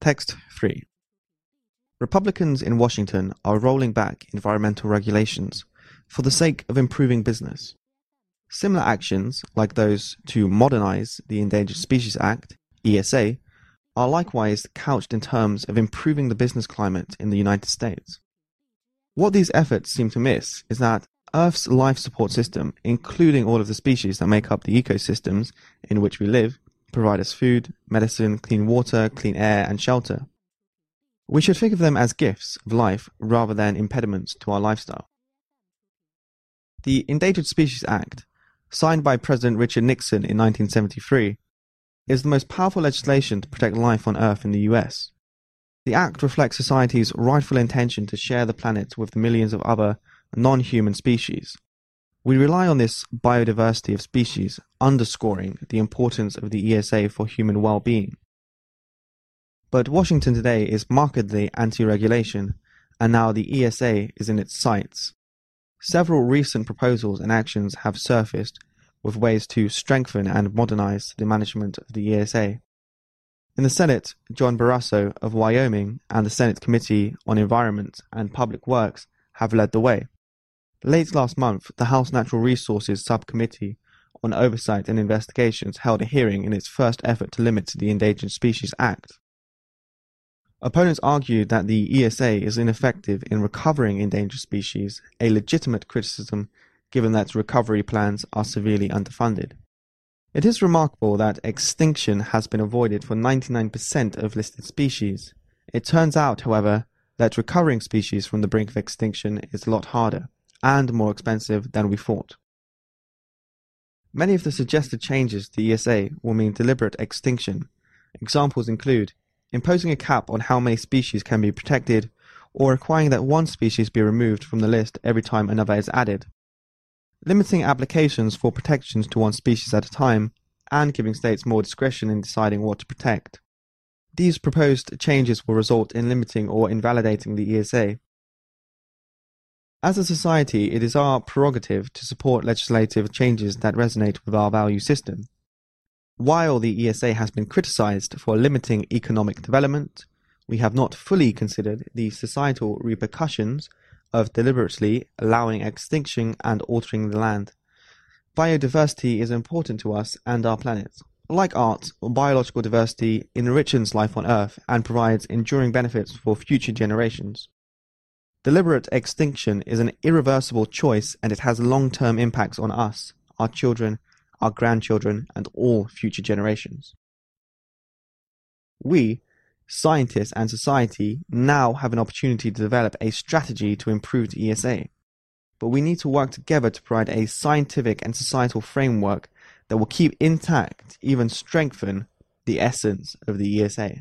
Text 3. Republicans in Washington are rolling back environmental regulations for the sake of improving business. Similar actions, like those to modernize the Endangered Species Act, ESA, are likewise couched in terms of improving the business climate in the United States. What these efforts seem to miss is that Earth's life support system, including all of the species that make up the ecosystems in which we live, provide us food, medicine, clean water, clean air, and shelter. We should think of them as gifts of life rather than impediments to our lifestyle. The Endangered Species Act, signed by President Richard Nixon in 1973, is the most powerful legislation to protect life on Earth in the US. The Act reflects society's rightful intention to share the planet with the millions of other non human species, we rely on this biodiversity of species underscoring the importance of the ESA for human well-being. But Washington today is markedly anti-regulation, and now the ESA is in its sights. Several recent proposals and actions have surfaced with ways to strengthen and modernize the management of the ESA. In the Senate, John Barrasso of Wyoming and the Senate Committee on Environment and Public Works have led the way. Late last month, the House Natural Resources Subcommittee on Oversight and Investigations held a hearing in its first effort to limit the Endangered Species Act. Opponents argued that the ESA is ineffective in recovering endangered species, a legitimate criticism given that recovery plans are severely underfunded. It is remarkable that extinction has been avoided for 99% of listed species. It turns out, however, that recovering species from the brink of extinction is a lot harder and more expensive than we thought. Many of the suggested changes to the ESA will mean deliberate extinction. Examples include imposing a cap on how many species can be protected or requiring that one species be removed from the list every time another is added, limiting applications for protections to one species at a time, and giving states more discretion in deciding what to protect. These proposed changes will result in limiting or invalidating the ESA, as a society, it is our prerogative to support legislative changes that resonate with our value system. While the ESA has been criticized for limiting economic development, we have not fully considered the societal repercussions of deliberately allowing extinction and altering the land. Biodiversity is important to us and our planet. Like art, biological diversity enriches life on Earth and provides enduring benefits for future generations. Deliberate extinction is an irreversible choice and it has long-term impacts on us, our children, our grandchildren, and all future generations. We, scientists and society, now have an opportunity to develop a strategy to improve the ESA. But we need to work together to provide a scientific and societal framework that will keep intact, even strengthen, the essence of the ESA.